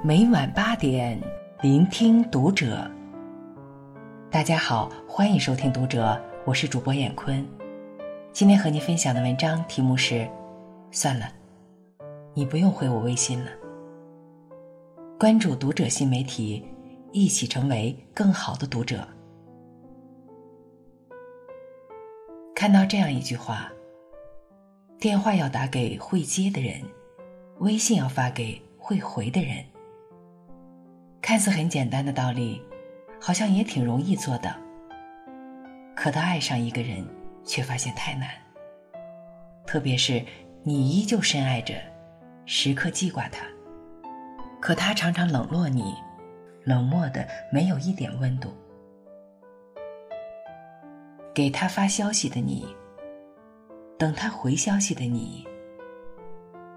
每晚八点，聆听读者。大家好，欢迎收听《读者》，我是主播闫坤。今天和您分享的文章题目是：算了，你不用回我微信了。关注《读者》新媒体，一起成为更好的读者。看到这样一句话：电话要打给会接的人，微信要发给会回的人。看似很简单的道理，好像也挺容易做到。可当爱上一个人，却发现太难。特别是你依旧深爱着，时刻记挂他，可他常常冷落你，冷漠的没有一点温度。给他发消息的你，等他回消息的你，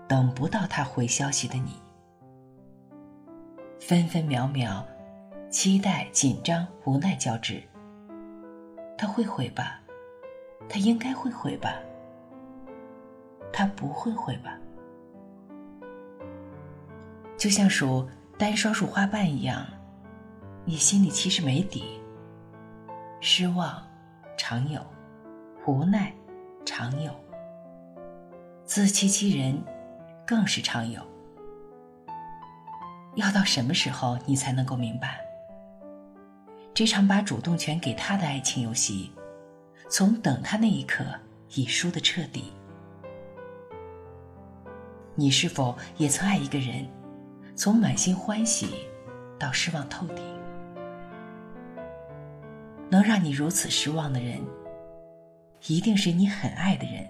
等不到他回消息的你。分分秒秒，期待、紧张、无奈交织。他会回吧？他应该会回吧？他不会回吧？就像数单双数花瓣一样，你心里其实没底。失望常有，无奈常有，自欺欺人更是常有。要到什么时候，你才能够明白，这场把主动权给他的爱情游戏，从等他那一刻已输得彻底。你是否也曾爱一个人，从满心欢喜到失望透顶？能让你如此失望的人，一定是你很爱的人。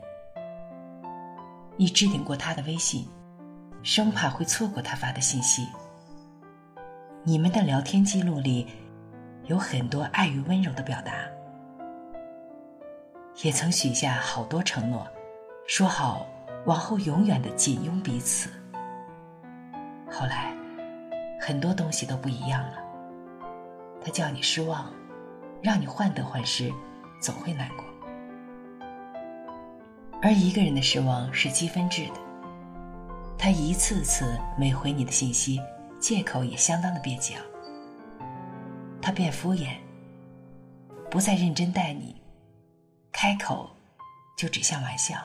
你置顶过他的微信，生怕会错过他发的信息。你们的聊天记录里，有很多爱与温柔的表达，也曾许下好多承诺，说好往后永远的紧拥彼此。后来，很多东西都不一样了。他叫你失望，让你患得患失，总会难过。而一个人的失望是积分制的，他一次次没回你的信息。借口也相当的蹩脚，他变敷衍，不再认真待你，开口就只像玩笑。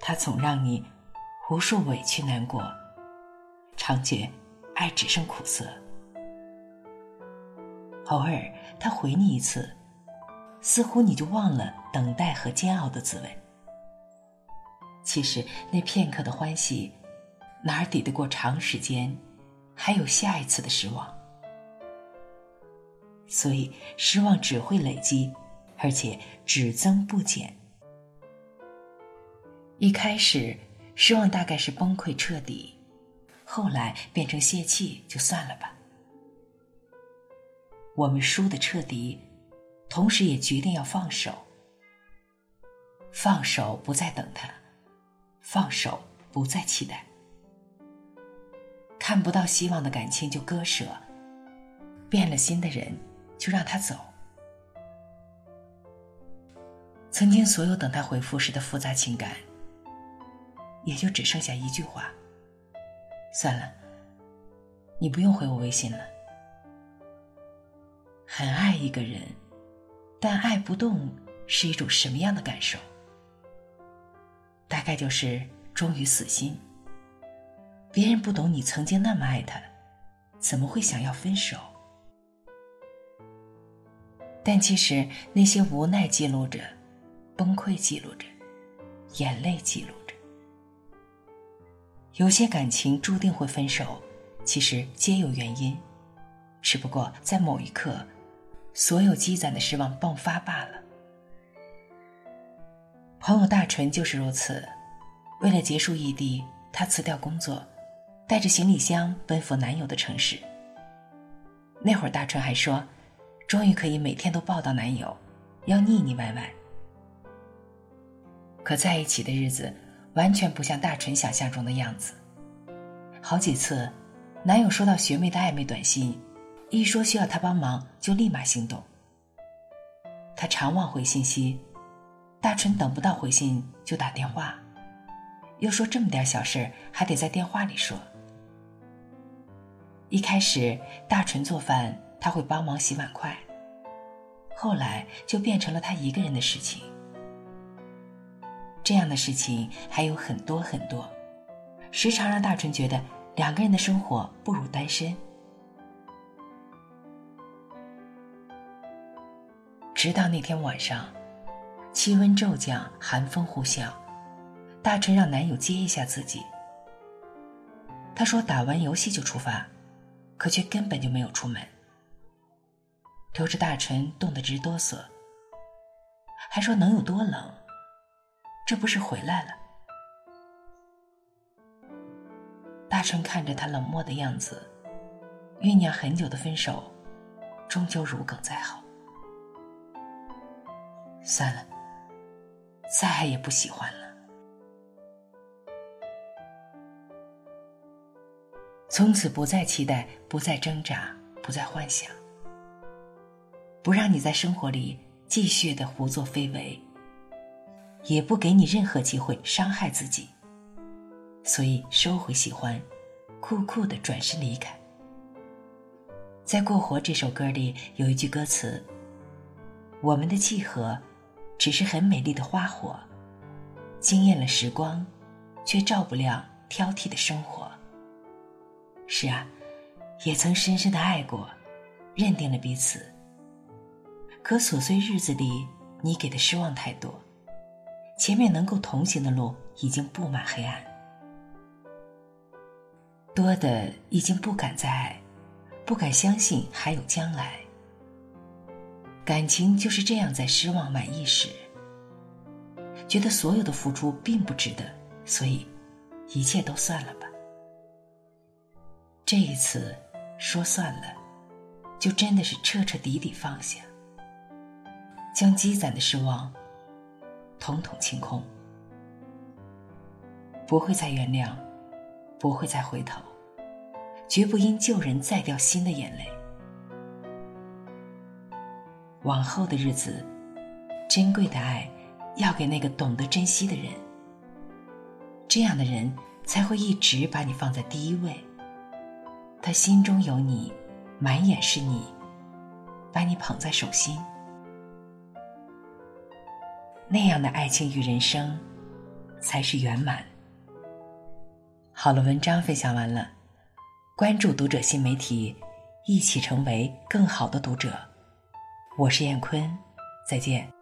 他总让你无数委屈难过，常觉爱只剩苦涩。偶尔他回你一次，似乎你就忘了等待和煎熬的滋味。其实那片刻的欢喜。哪儿抵得过长时间，还有下一次的失望？所以失望只会累积，而且只增不减。一开始失望大概是崩溃彻底，后来变成泄气，就算了吧。我们输的彻底，同时也决定要放手。放手不再等他，放手不再期待。看不到希望的感情就割舍，变了心的人就让他走。曾经所有等他回复时的复杂情感，也就只剩下一句话：算了，你不用回我微信了。很爱一个人，但爱不动是一种什么样的感受？大概就是忠于死心。别人不懂你曾经那么爱他，怎么会想要分手？但其实那些无奈记录着，崩溃记录着，眼泪记录着。有些感情注定会分手，其实皆有原因，只不过在某一刻，所有积攒的失望迸发罢了。朋友大纯就是如此，为了结束异地，他辞掉工作。带着行李箱奔赴男友的城市。那会儿大春还说，终于可以每天都抱到男友，要腻腻歪歪。可在一起的日子，完全不像大纯想象中的样子。好几次，男友收到学妹的暧昧短信，一说需要他帮忙，就立马行动。他常忘回信息，大纯等不到回信就打电话，又说这么点小事还得在电话里说。一开始大纯做饭，他会帮忙洗碗筷，后来就变成了他一个人的事情。这样的事情还有很多很多，时常让大纯觉得两个人的生活不如单身。直到那天晚上，气温骤降，寒风呼啸，大纯让男友接一下自己。他说打完游戏就出发，可却根本就没有出门，留着大臣冻得直哆嗦，还说能有多冷？这不是回来了？大纯看着他冷漠的样子，酝酿很久的分手，终究如鲠在喉。算了，再也不喜欢了。从此不再期待，不再挣扎，不再幻想，不让你在生活里继续的胡作非为，也不给你任何机会伤害自己。所以收回喜欢，酷酷的转身离开。在《过活》这首歌里有一句歌词：“我们的契合。”只是很美丽的花火，惊艳了时光，却照不亮挑剔的生活。是啊，也曾深深的爱过，认定了彼此。可琐碎日子里，你给的失望太多，前面能够同行的路已经布满黑暗，多的已经不敢再爱，不敢相信还有将来。感情就是这样，在失望满意时，觉得所有的付出并不值得，所以一切都算了吧。这一次说算了，就真的是彻彻底底放下，将积攒的失望统统清空，不会再原谅，不会再回头，绝不因旧人再掉新的眼泪。往后的日子，珍贵的爱要给那个懂得珍惜的人。这样的人才会一直把你放在第一位。他心中有你，满眼是你，把你捧在手心。那样的爱情与人生，才是圆满。好了，文章分享完了，关注读者新媒体，一起成为更好的读者。我是燕坤，再见。